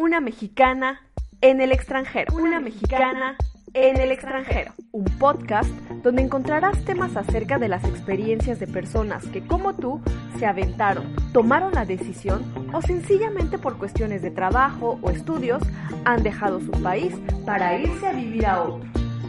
Una mexicana en el extranjero. Una mexicana en el extranjero. Un podcast donde encontrarás temas acerca de las experiencias de personas que como tú se aventaron, tomaron la decisión o sencillamente por cuestiones de trabajo o estudios han dejado su país para irse a vivir a otro.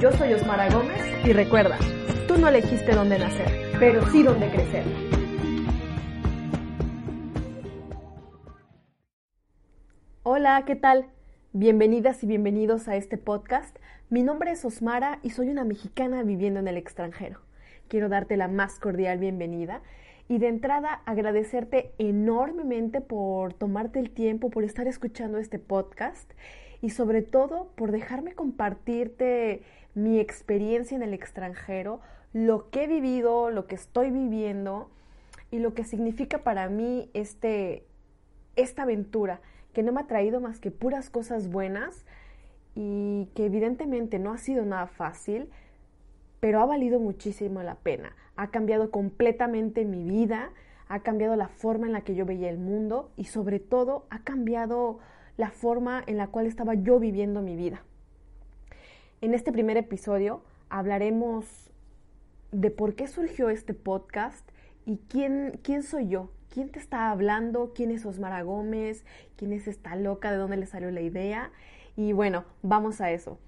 Yo soy Osmara Gómez y recuerda, tú no elegiste dónde nacer, pero sí dónde crecer. Hola, ¿qué tal? Bienvenidas y bienvenidos a este podcast. Mi nombre es Osmara y soy una mexicana viviendo en el extranjero. Quiero darte la más cordial bienvenida y de entrada agradecerte enormemente por tomarte el tiempo, por estar escuchando este podcast y sobre todo por dejarme compartirte mi experiencia en el extranjero, lo que he vivido, lo que estoy viviendo y lo que significa para mí este, esta aventura, que no me ha traído más que puras cosas buenas y que evidentemente no ha sido nada fácil, pero ha valido muchísimo la pena. Ha cambiado completamente mi vida, ha cambiado la forma en la que yo veía el mundo y sobre todo ha cambiado la forma en la cual estaba yo viviendo mi vida. En este primer episodio hablaremos de por qué surgió este podcast y quién, quién soy yo, quién te está hablando, quién es Osmara Gómez, quién es esta loca, de dónde le salió la idea. Y bueno, vamos a eso.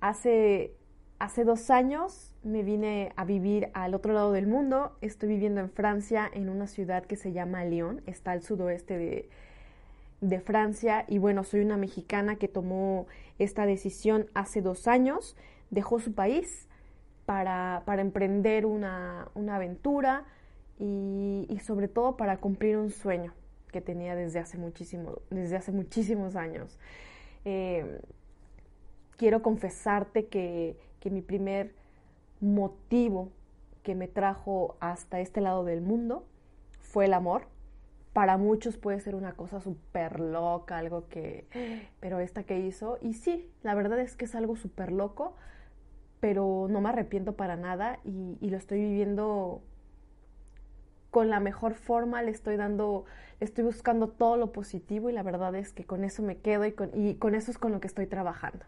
Hace, hace dos años me vine a vivir al otro lado del mundo. Estoy viviendo en Francia, en una ciudad que se llama Lyon, está al sudoeste de, de Francia y bueno, soy una mexicana que tomó esta decisión hace dos años, dejó su país para, para emprender una, una aventura y, y, sobre todo para cumplir un sueño que tenía desde hace, muchísimo, desde hace muchísimos años. Eh, quiero confesarte que, que mi primer motivo que me trajo hasta este lado del mundo fue el amor para muchos puede ser una cosa súper loca, algo que, pero esta que hizo, y sí, la verdad es que es algo súper loco, pero no me arrepiento para nada y, lo estoy viviendo con la mejor forma, le estoy dando, estoy buscando todo lo positivo y la verdad es que con eso me quedo y con, y con eso es con lo que estoy trabajando.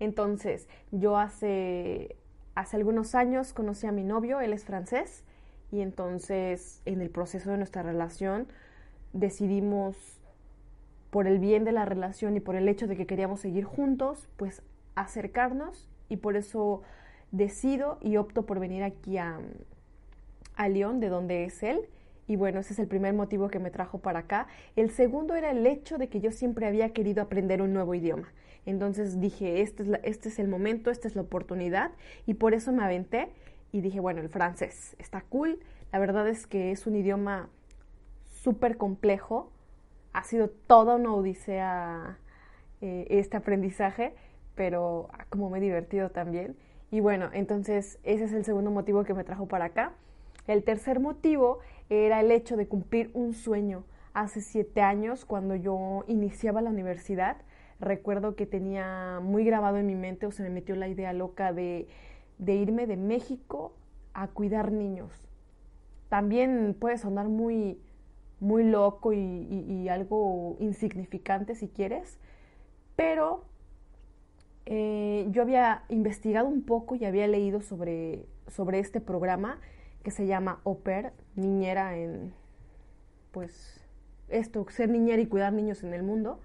Entonces, yo hace, hace algunos años conocí a mi novio, él es francés, y entonces en el proceso de nuestra relación decidimos por el bien de la relación y por el hecho de que queríamos seguir juntos, pues acercarnos y por eso decido y opto por venir aquí a, a Lyon, de donde es él. Y bueno, ese es el primer motivo que me trajo para acá. El segundo era el hecho de que yo siempre había querido aprender un nuevo idioma. Entonces dije, este es, este es el momento, esta es la oportunidad y por eso me aventé y dije, bueno, el francés está cool. La verdad es que es un idioma súper complejo. Ha sido toda una odisea eh, este aprendizaje, pero como me he divertido también. Y bueno, entonces ese es el segundo motivo que me trajo para acá. El tercer motivo era el hecho de cumplir un sueño. Hace siete años, cuando yo iniciaba la universidad, recuerdo que tenía muy grabado en mi mente o se me metió la idea loca de de irme de México a cuidar niños. También puede sonar muy, muy loco y, algo insignificante si quieres, pero eh, yo había investigado un poco y había leído sobre, sobre este programa que se llama OPER, niñera en, pues, esto, ser niñera y cuidar niños en el mundo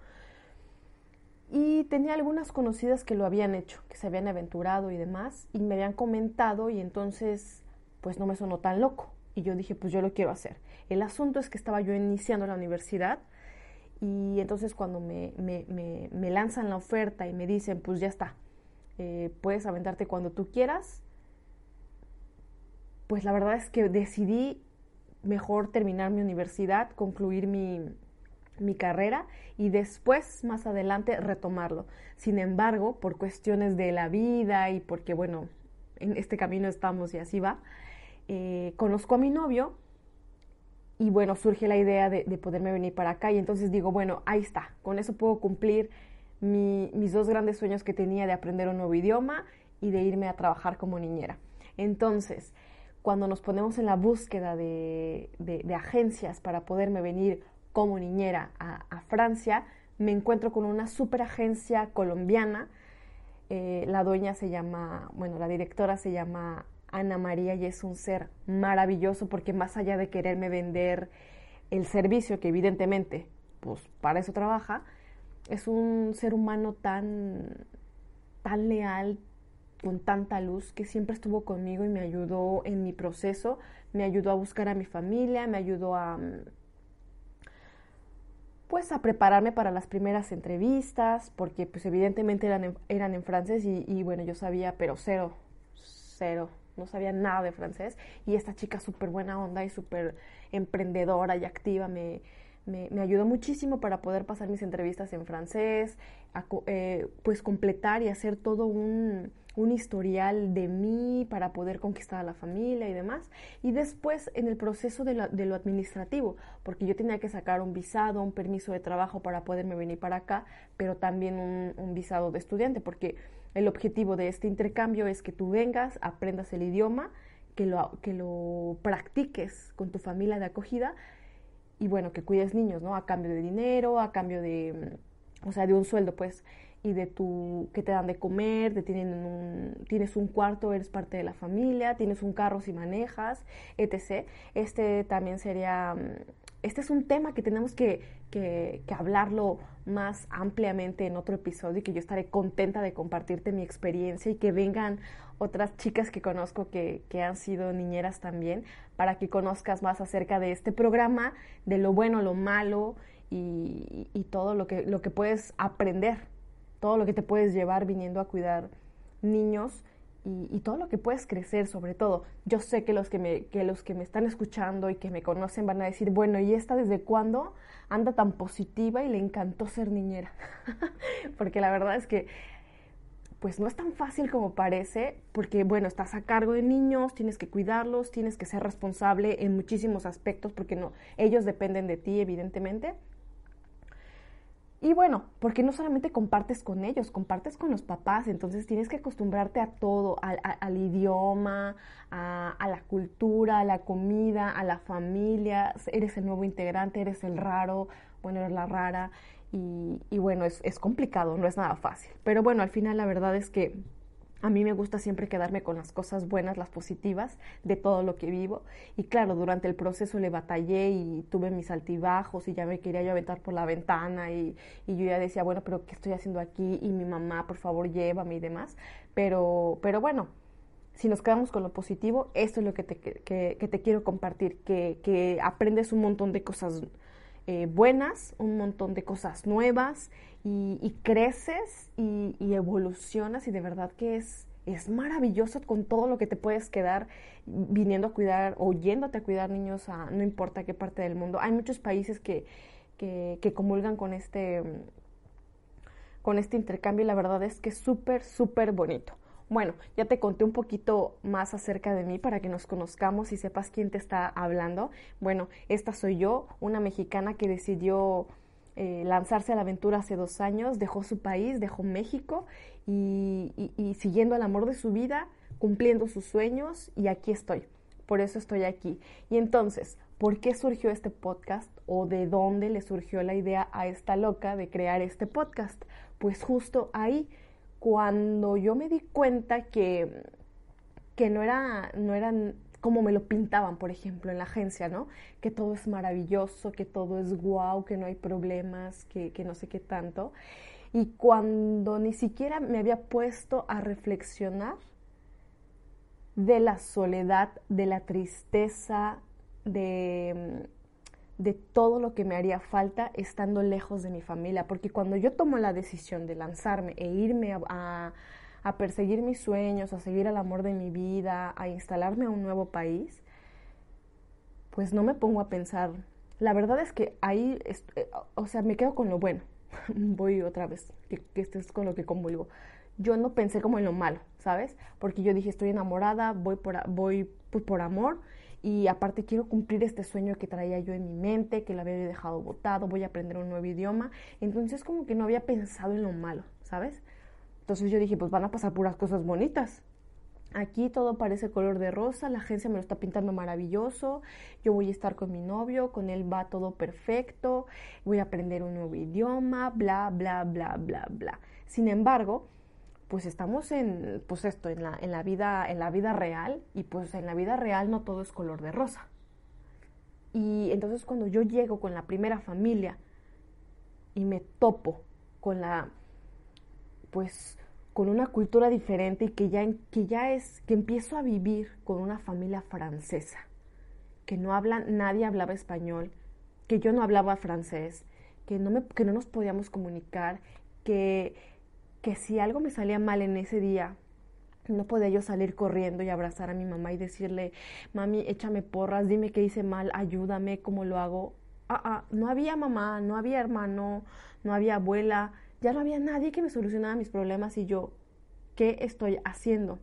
y tenía algunas conocidas que lo habían hecho, que se habían aventurado y demás, y me habían comentado y entonces pues no me sonó tan loco. Y yo dije, pues yo lo quiero hacer. El asunto es que estaba yo iniciando la universidad y entonces cuando me, me, me, me lanzan la oferta y me dicen, pues ya está, eh, puedes aventarte cuando tú quieras, pues la verdad es que decidí mejor terminar mi universidad, concluir mi, mi carrera y después, más adelante, retomarlo. Sin embargo, por cuestiones de la vida y porque, bueno, en este camino estamos y así va, eh, conozco a mi novio y bueno, surge la idea de, poderme venir para acá y entonces digo, bueno, ahí está, con eso puedo cumplir mis dos grandes sueños que tenía de aprender un nuevo idioma y de irme a trabajar como niñera. Entonces, cuando nos ponemos en la búsqueda de, agencias para poderme venir como niñera a, Francia, me encuentro con una super agencia colombiana. Eh, la dueña se llama, bueno, la directora se llama Ana María y es un ser maravilloso porque más allá de quererme vender el servicio, que evidentemente, pues para eso trabaja, es un ser humano tan, tan leal, con tanta luz, que siempre estuvo conmigo y me ayudó en mi proceso, me ayudó a buscar a mi familia, me ayudó a pues a prepararme para las primeras entrevistas, porque pues evidentemente eran en, eran en francés y, y bueno, yo sabía, pero cero, cero, no sabía nada de francés. Y esta chica súper buena onda y súper emprendedora y activa me, me, ayudó muchísimo para poder pasar mis entrevistas en francés, eh, pues completar y hacer todo un, un, historial de mí para poder conquistar a la familia y demás. Y después en el proceso de, de lo administrativo, porque yo tenía que sacar un visado, un permiso de trabajo para poderme venir para acá, pero también un, un visado de estudiante, porque el objetivo de este intercambio es que tú vengas, aprendas el idioma, que lo, que lo practiques con tu familia de acogida y bueno, que cuides niños, ¿no? A cambio de dinero, a cambio de, mm, o sea, de un sueldo, pues, y de tu, que te dan de comer, te tienen un, tienes un cuarto, eres parte de la familia, tienes un carro si manejas, etc. Este también sería, mm, este es un tema que tenemos que, que, que, hablarlo más ampliamente en otro episodio y que yo estaré contenta de compartirte mi experiencia y que vengan otras chicas que conozco que, que, han sido niñeras también, para que conozcas más acerca de este programa, de lo bueno, lo malo y, y, todo lo que, lo que puedes aprender, todo lo que te puedes llevar viniendo a cuidar niños y, todo lo que puedes crecer sobre todo. Yo sé que los que, me, que los que me están escuchando y que me conocen van a decir, bueno, ¿y esta desde cuándo anda tan positiva y le encantó ser niñera? Porque la verdad es que pues no es tan fácil como parece, porque bueno, estás a cargo de niños, tienes que cuidarlos, tienes que ser responsable en muchísimos aspectos, porque no, ellos dependen de ti, evidentemente. Y bueno, porque no solamente compartes con ellos, compartes con los papás, entonces tienes que acostumbrarte a todo, al, idioma, a, la cultura, a la comida, a la familia, eres el nuevo integrante, eres el raro, bueno, eres la rara, y, bueno, es, es, complicado, no es nada fácil. Pero bueno, al final la verdad es que a mí me gusta siempre quedarme con las cosas buenas, las positivas de todo lo que vivo. Y claro, durante el proceso le batallé y tuve mis altibajos y ya me quería yo aventar por la ventana y, y yo ya decía, bueno, pero ¿qué estoy haciendo aquí? Y mi mamá, por favor, llévame y demás. Pero, pero bueno, si nos quedamos con lo positivo, esto es lo que te, que, que te quiero compartir, que, que aprendes un montón de cosas eh, buenas, un montón de cosas nuevas y, creces y, evolucionas y de verdad que es, es maravilloso con todo lo que te puedes quedar viniendo a cuidar o yéndote a cuidar niños a no importa qué parte del mundo. Hay muchos países que, que, que comulgan con este, con este intercambio y la verdad es que es súper, súper bonito. Bueno, ya te conté un poquito más acerca de mí para que nos conozcamos y sepas quién te está hablando. Bueno, esta soy yo, una mexicana que decidió eh, lanzarse a la aventura hace dos años, dejó su país, dejó México y, y siguiendo el amor de su vida, cumpliendo sus sueños y aquí estoy. Por eso estoy aquí. Y entonces, ¿por qué surgió este podcast o de dónde le surgió la idea a esta loca de crear este podcast? Pues justo ahí cuando yo me di cuenta que, que no, era, no eran como me lo pintaban, por ejemplo, en la agencia, ¿no? Que todo es maravilloso, que todo es guau, que no hay problemas, que, que no sé qué tanto. Y cuando ni siquiera me había puesto a reflexionar de la soledad, de la tristeza, de de todo lo que me haría falta estando lejos de mi familia, porque cuando yo tomo la decisión de lanzarme e irme a, perseguir mis sueños, a seguir el amor de mi vida, a instalarme a un nuevo país, pues no me pongo a pensar la verdad es que ahí, eh, o sea, me quedo con lo bueno. Voy otra vez, que, que es con lo que convulgo. Yo no pensé como en lo malo, ¿sabes? Porque yo dije, estoy enamorada, voy por, voy por amor y aparte quiero cumplir este sueño que traía yo en mi mente, que lo había dejado botado, voy a aprender un nuevo idioma. Entonces como que no había pensado en lo malo, ¿sabes? Entonces yo dije, pues van a pasar puras cosas bonitas. Aquí todo parece color de rosa, la agencia me lo está pintando maravilloso, yo voy a estar con mi novio, con él va todo perfecto, voy a aprender un nuevo idioma, bla, bla, bla, bla, bla. Sin embargo, pues estamos en, pues esto, en la, en la, vida, en la vida real y pues en la vida real no todo es color de rosa. Y entonces cuando yo llego con la primera familia y me topo con la, pues con una cultura diferente y que ya, que ya es, que empiezo a vivir con una familia francesa, que no hablan, nadie hablaba español, que yo no hablaba francés, que no, me, que no nos podíamos comunicar, que, que si algo me salía mal en ese día, no podía yo salir corriendo y abrazar a mi mamá y decirle, mami, échame porras, dime qué hice mal, ayúdame, cómo lo hago. Ah, ah, no había mamá, no había hermano, no había abuela, ya no había nadie que me solucionara mis problemas y yo, ¿qué estoy haciendo?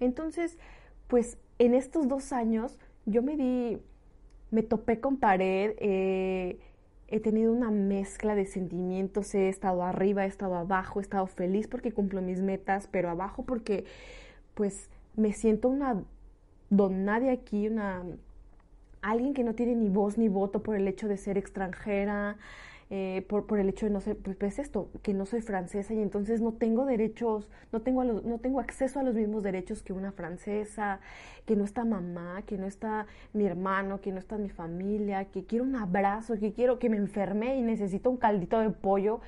Entonces, pues en estos dos años yo me di, me topé con pared, eh, he tenido una mezcla de sentimientos, he estado arriba, he estado abajo, he estado feliz porque cumplo mis metas, pero abajo porque pues me siento una don nadie aquí, una alguien que no tiene ni voz ni voto por el hecho de ser extranjera, eh, por, por, el hecho de no ser, pues, pues, esto, que no soy francesa y entonces no tengo derechos, no tengo, no tengo acceso a los mismos derechos que una francesa, que no está mamá, que no está mi hermano, que no está mi familia, que quiero un abrazo, que quiero que me enferme y necesito un caldito de pollo.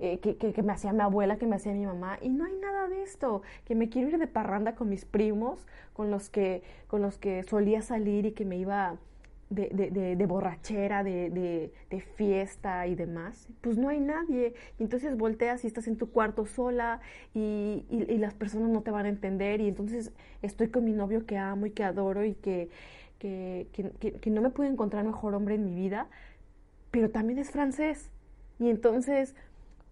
Eh, que, que, que, me hacía mi abuela, que me hacía mi mamá, y no hay nada de esto, que me quiero ir de parranda con mis primos, con los que, con los que solía salir y que me iba de, borrachera, de, fiesta y demás, pues no hay nadie. Y entonces volteas y estás en tu cuarto sola y, las personas no te van a entender y entonces estoy con mi novio que amo y que adoro y que, que, que, que no me puedo encontrar mejor hombre en mi vida, pero también es francés. Y entonces,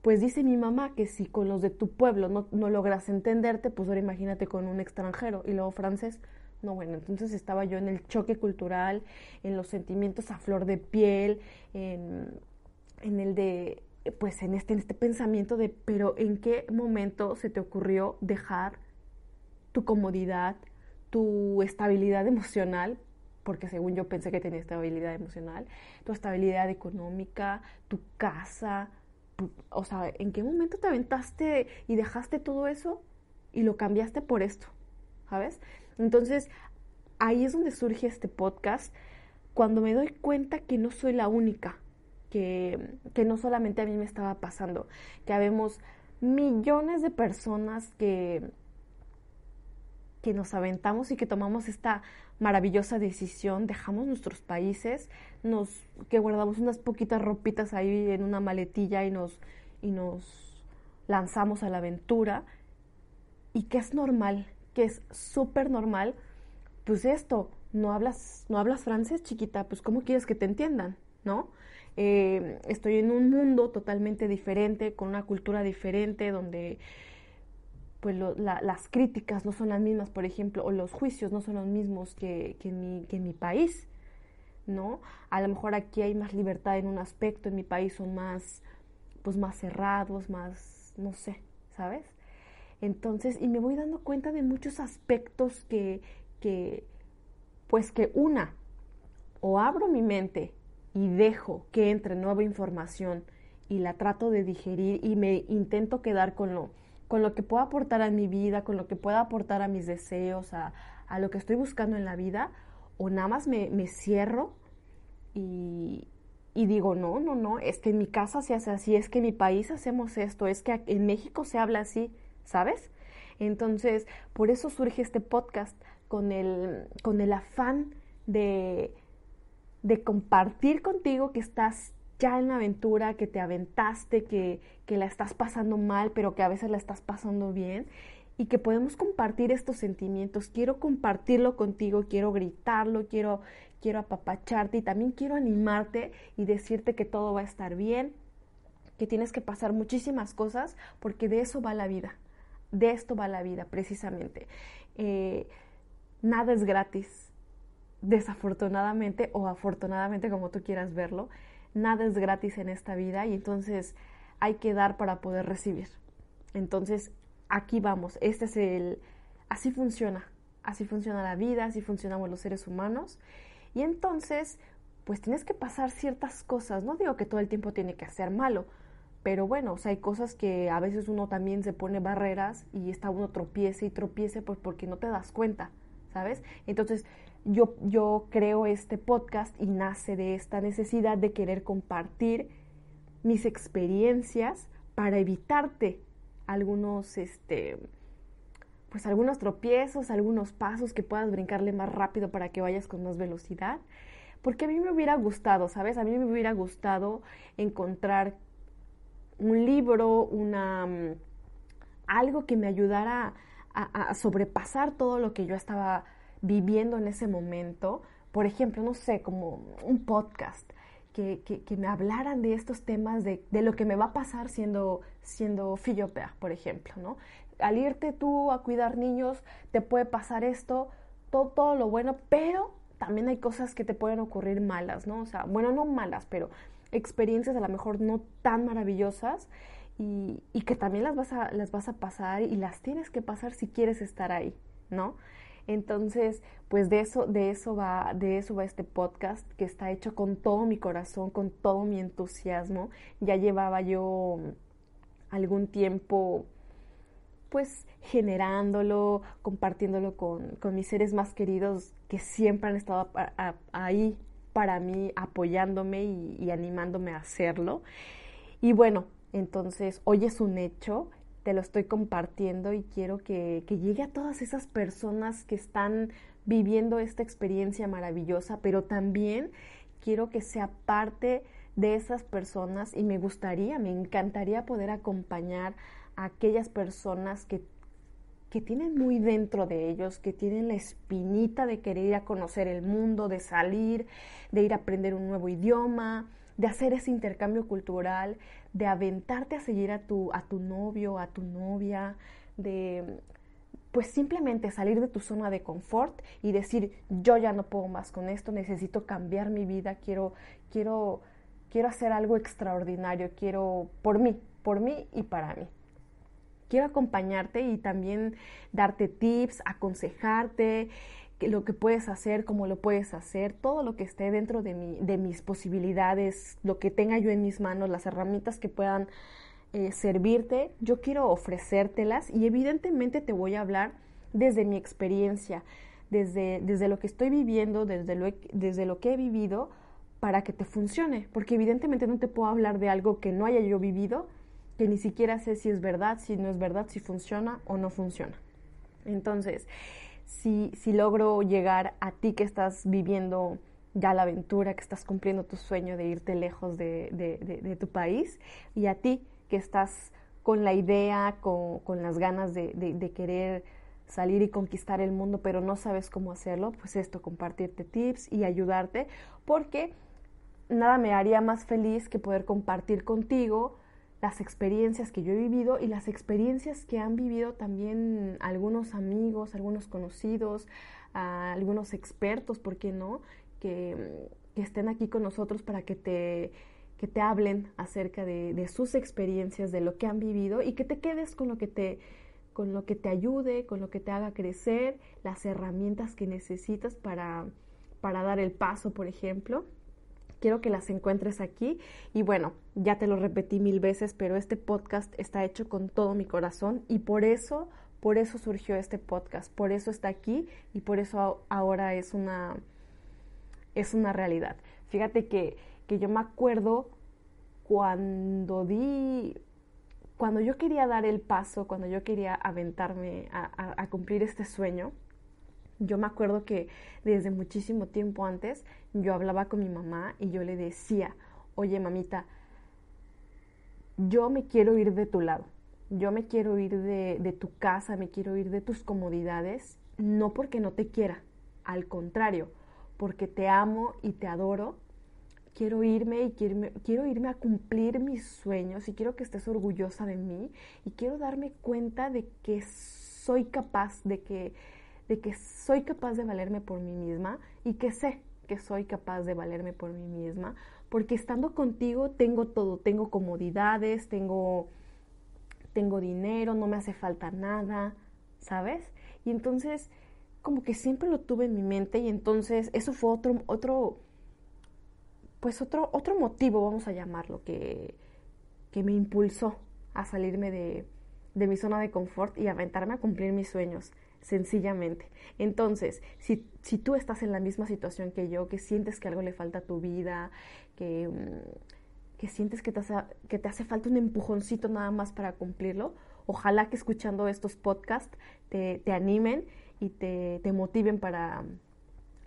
pues dice mi mamá que si con los de tu pueblo no, no logras entenderte, pues ahora imagínate con un extranjero y luego francés no, bueno, entonces estaba yo en el choque cultural, en los sentimientos a flor de piel, en, el de, pues en este, en este pensamiento de, pero ¿en qué momento se te ocurrió dejar tu comodidad, tu estabilidad emocional? Porque según yo pensé que tenía estabilidad emocional, tu estabilidad económica, tu casa, o sea, ¿en qué momento te aventaste y dejaste todo eso y lo cambiaste por esto? ¿Sabes? Entonces, ahí es donde surge este podcast, cuando me doy cuenta que no soy la única, que, que no solamente a mí me estaba pasando, que habemos millones de personas que, que nos aventamos y que tomamos esta maravillosa decisión, dejamos nuestros países, nos, que guardamos unas poquitas ropitas ahí en una maletilla y nos, y nos lanzamos a la aventura y que es normal, que es súper normal, pues esto, no hablas, no hablas francés, chiquita, pues ¿cómo quieres que te entiendan? ¿No? Eh, estoy en un mundo totalmente diferente, con una cultura diferente, donde pues las críticas no son las mismas, por ejemplo, o los juicios no son los mismos que, que, mi, que en mi país, ¿no? A lo mejor aquí hay más libertad en un aspecto, en mi país son más, pues más cerrados, más, no sé, ¿sabes? Entonces, y me voy dando cuenta de muchos aspectos que, que, pues que una, o abro mi mente y dejo que entre nueva información y la trato de digerir y me intento quedar con lo, con lo que pueda aportar a mi vida, con lo que pueda aportar a mis deseos, a, a lo que estoy buscando en la vida, o nada más me, me cierro y, y digo, no, no, no, es que en mi casa se hace así, es que en mi país hacemos esto, es que en México se habla así. ¿Sabes? Entonces, por eso surge este podcast con el, con el afán de, de compartir contigo que estás ya en la aventura, que te aventaste, que, que la estás pasando mal, pero que a veces la estás pasando bien y que podemos compartir estos sentimientos. Quiero compartirlo contigo, quiero gritarlo, quiero, quiero apapacharte y también quiero animarte y decirte que todo va a estar bien, que tienes que pasar muchísimas cosas porque de eso va la vida, de esto va la vida precisamente. Eh, nada es gratis, desafortunadamente o afortunadamente como tú quieras verlo, nada es gratis en esta vida y entonces hay que dar para poder recibir. Entonces, aquí vamos, este es el, así funciona, así funciona la vida, así funcionamos los seres humanos. Y entonces, pues tienes que pasar ciertas cosas, no digo que todo el tiempo tiene que ser malo, pero bueno, o sea, hay cosas que a veces uno también se pone barreras y está uno tropiece y tropiece pues porque no te das cuenta, ¿sabes? Entonces, yo, yo creo este podcast y nace de esta necesidad de querer compartir mis experiencias para evitarte algunos, este, pues algunos tropiezos, algunos pasos que puedas brincarle más rápido para que vayas con más velocidad. Porque a mí me hubiera gustado, ¿sabes? A mí me hubiera gustado encontrar un libro, una, mm, algo que me ayudara a, sobrepasar todo lo que yo estaba viviendo en ese momento. Por ejemplo, no sé, como un podcast que, que, me hablaran de estos temas, de, de, lo que me va a pasar siendo, siendo fillopea, por ejemplo, ¿no? Al irte tú a cuidar niños, te puede pasar esto, todo, todo lo bueno, pero también hay cosas que te pueden ocurrir malas, ¿no? O sea, bueno, no malas, pero experiencias a lo mejor no tan maravillosas y, que también las vas, a, las vas a pasar y las tienes que pasar si quieres estar ahí, ¿no? Entonces, pues de eso, de eso va, de eso va este podcast que está hecho con todo mi corazón, con todo mi entusiasmo. Ya llevaba yo algún tiempo pues generándolo, compartiéndolo con, con, mis seres más queridos que siempre han estado ahí para mí, apoyándome y, animándome a hacerlo. Y bueno, entonces hoy es un hecho te lo estoy compartiendo y quiero que, llegue a todas esas personas que están viviendo esta experiencia maravillosa, pero también quiero que sea parte de esas personas y me gustaría, me encantaría poder acompañar a aquellas personas que, que tienen muy dentro de ellos, que tienen la espinita de querer ir a conocer el mundo, de salir, de ir a aprender un nuevo idioma, de hacer ese intercambio cultural, de aventarte a seguir a tu, a tu novio, a tu novia, de pues simplemente salir de tu zona de confort y decir, yo ya no puedo más con esto, necesito cambiar mi vida, quiero, quiero, quiero hacer algo extraordinario, quiero por mí, por mí y para mí. Quiero acompañarte y también darte tips, aconsejarte, lo que puedes hacer, cómo lo puedes hacer, todo lo que esté dentro de, mi, de mis posibilidades, lo que tenga yo en mis manos, las herramientas que puedan eh, servirte, yo quiero ofrecértelas y evidentemente te voy a hablar desde mi experiencia, desde, desde lo que estoy viviendo, desde lo, desde lo que he vivido, para que te funcione, porque evidentemente no te puedo hablar de algo que no haya yo vivido, que ni siquiera sé si es verdad, si no es verdad, si funciona o no funciona. Entonces, si, si logro llegar a ti que estás viviendo ya la aventura, que estás cumpliendo tu sueño de irte lejos de, de, tu país, y a ti que estás con la idea, con, con las ganas de, querer salir y conquistar el mundo, pero no sabes cómo hacerlo, pues esto, compartirte tips y ayudarte, porque nada me haría más feliz que poder compartir contigo las experiencias que yo he vivido y las experiencias que han vivido también algunos amigos, algunos conocidos, algunos expertos, ¿por qué no? Que, estén aquí con nosotros para que te, que te hablen acerca de, sus experiencias, de lo que han vivido y que te quedes con lo que te, con lo que te ayude, con lo que te haga crecer, las herramientas que necesitas para, para dar el paso, por ejemplo quiero que las encuentres aquí. Y bueno, ya te lo repetí mil veces, pero este podcast está hecho con todo mi corazón y por eso, por eso surgió este podcast, por eso está aquí y por eso ahora es una, es una realidad. Fíjate que, que yo me acuerdo cuando di, cuando yo quería dar el paso, cuando yo quería aventarme a, a cumplir este sueño, yo me acuerdo que desde muchísimo tiempo antes yo hablaba con mi mamá y yo le decía, oye mamita, yo me quiero ir de tu lado, yo me quiero ir de, de tu casa, me quiero ir de tus comodidades, no porque no te quiera, al contrario, porque te amo y te adoro. Quiero irme y quiero, quiero irme a cumplir mis sueños y quiero que estés orgullosa de mí y quiero darme cuenta de que soy capaz, de que, de que soy capaz de valerme por mí misma y que sé que soy capaz de valerme por mí misma, porque estando contigo tengo todo, tengo comodidades, tengo, tengo dinero, no me hace falta nada, ¿sabes? Y entonces como que siempre lo tuve en mi mente y entonces eso fue otro, otro, pues otro, otro motivo, vamos a llamarlo, que, que me impulsó a salirme de, de mi zona de confort y aventarme a cumplir mis sueños, sencillamente. Entonces, si, si, tú estás en la misma situación que yo, que sientes que algo le falta a tu vida, que, mm, que sientes que te, hace, que te hace falta un empujoncito nada más para cumplirlo, ojalá que escuchando estos podcasts te, te animen y te, te motiven para,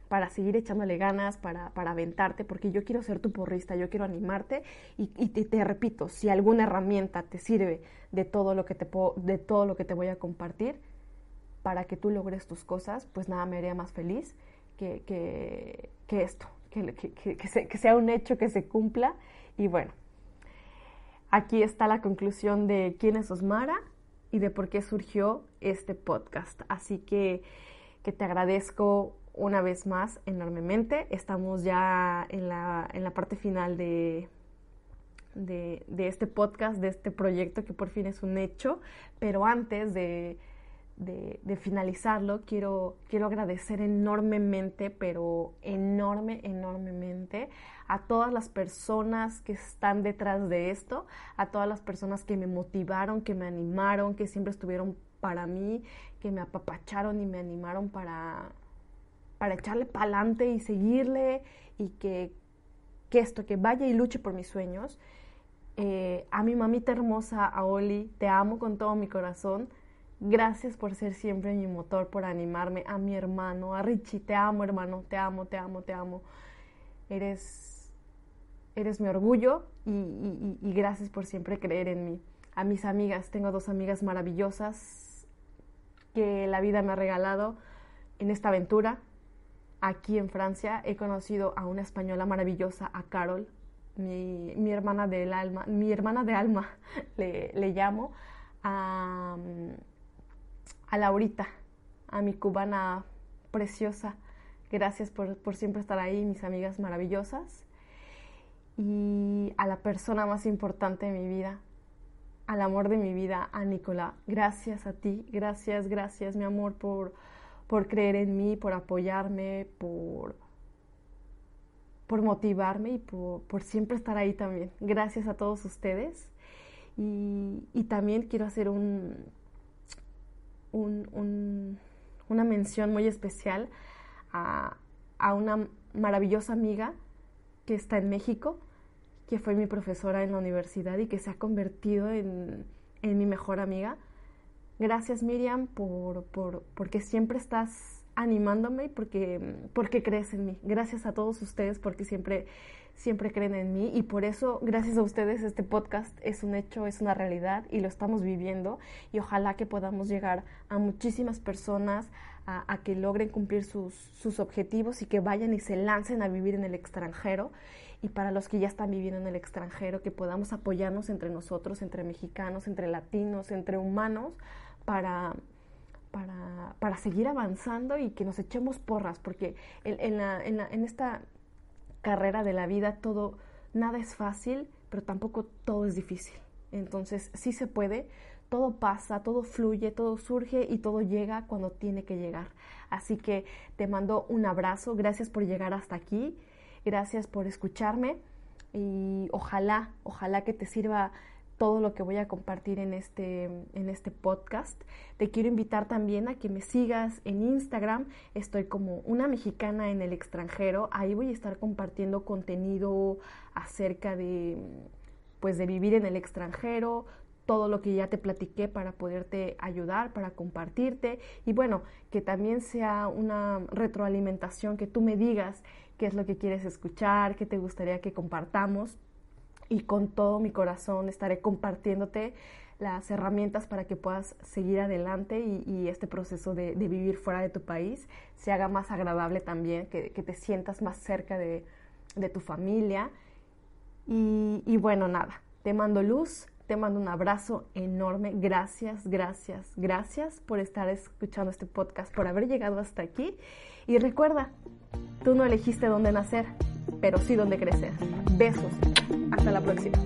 para seguir echándole ganas, para, para, aventarte, porque yo quiero ser tu porrista, yo quiero animarte y, te, te, repito, si alguna herramienta te sirve de todo, lo que te de todo lo que te voy a compartir para que tú logres tus cosas, pues nada me haría más feliz que, que, que esto, que, que sea un hecho que se cumpla. Y bueno, aquí está la conclusión de quién es Osmara y de por qué surgió este podcast. Así que, que te agradezco una vez más enormemente. Estamos ya en la, en la parte final de, de, de, este podcast, de este proyecto que por fin es un hecho, pero antes de, de, finalizarlo, quiero, quiero agradecer enormemente, pero enorme, enormemente a todas las personas que están detrás de esto, a todas las personas que me motivaron, que me animaron, que siempre estuvieron para mí, que me apapacharon y me animaron para, para echarle para adelante y seguirle y que, que, esto, que vaya y luche por mis sueños. Eh, a mi mamita hermosa, a Oli, te amo con todo mi corazón Gracias por ser siempre mi motor, por animarme. A mi hermano, a Richie, te amo hermano, te amo, te amo, te amo. Eres, eres mi orgullo y, y gracias por siempre creer en mí. A mis amigas, tengo dos amigas maravillosas que la vida me ha regalado en esta aventura. Aquí en Francia he conocido a una española maravillosa, a Carol, mi, mi hermana del alma, mi hermana de alma le, le llamo. A, a Laurita, a mi cubana preciosa. Gracias por, siempre estar ahí, mis amigas maravillosas. Y a la persona más importante de mi vida, al amor de mi vida, a Nicolás. Gracias a ti, gracias, gracias, mi amor, por, por creer en mí, por apoyarme, por, por motivarme y por, por, siempre estar ahí también. Gracias a todos ustedes. Y, y también quiero hacer un, una mención muy especial a, una maravillosa amiga que está en México, que fue mi profesora en la universidad y que se ha convertido en, mi mejor amiga. Gracias Miriam por, por, porque siempre estás animándome y porque, porque crees en mí. Gracias a todos ustedes porque siempre siempre creen en mí y por eso, gracias a ustedes, este podcast es un hecho, es una realidad y lo estamos viviendo y ojalá que podamos llegar a muchísimas personas a, que logren cumplir sus, sus, objetivos y que vayan y se lancen a vivir en el extranjero y para los que ya están viviendo en el extranjero, que podamos apoyarnos entre nosotros, entre mexicanos, entre latinos, entre humanos, para, para, para seguir avanzando y que nos echemos porras, porque en, la, en, la, en esta carrera de la vida todo, nada es fácil, pero tampoco todo es difícil. Entonces sí se puede, todo pasa, todo fluye, todo surge y todo llega cuando tiene que llegar. Así que te mando un abrazo, gracias por llegar hasta aquí, gracias por escucharme y ojalá, ojalá que te sirva todo lo que voy a compartir en este, en este podcast. Te quiero invitar también a que me sigas en Instagram. Estoy como una mexicana en el extranjero. Ahí voy a estar compartiendo contenido acerca de, pues, de vivir en el extranjero, todo lo que ya te platiqué para poderte ayudar, para compartirte y bueno, que también sea una retroalimentación, que tú me digas qué es lo que quieres escuchar, qué te gustaría que compartamos y con todo mi corazón estaré compartiéndote las herramientas para que puedas seguir adelante y, este proceso de, vivir fuera de tu país se haga más agradable también, que, te sientas más cerca de, tu familia. Y, bueno, nada, te mando luz, te mando un abrazo enorme. Gracias, gracias, gracias por estar escuchando este podcast, por haber llegado hasta aquí. Y recuerda, tú no elegiste dónde nacer, pero sí dónde crecer. Besos. Hasta la próxima.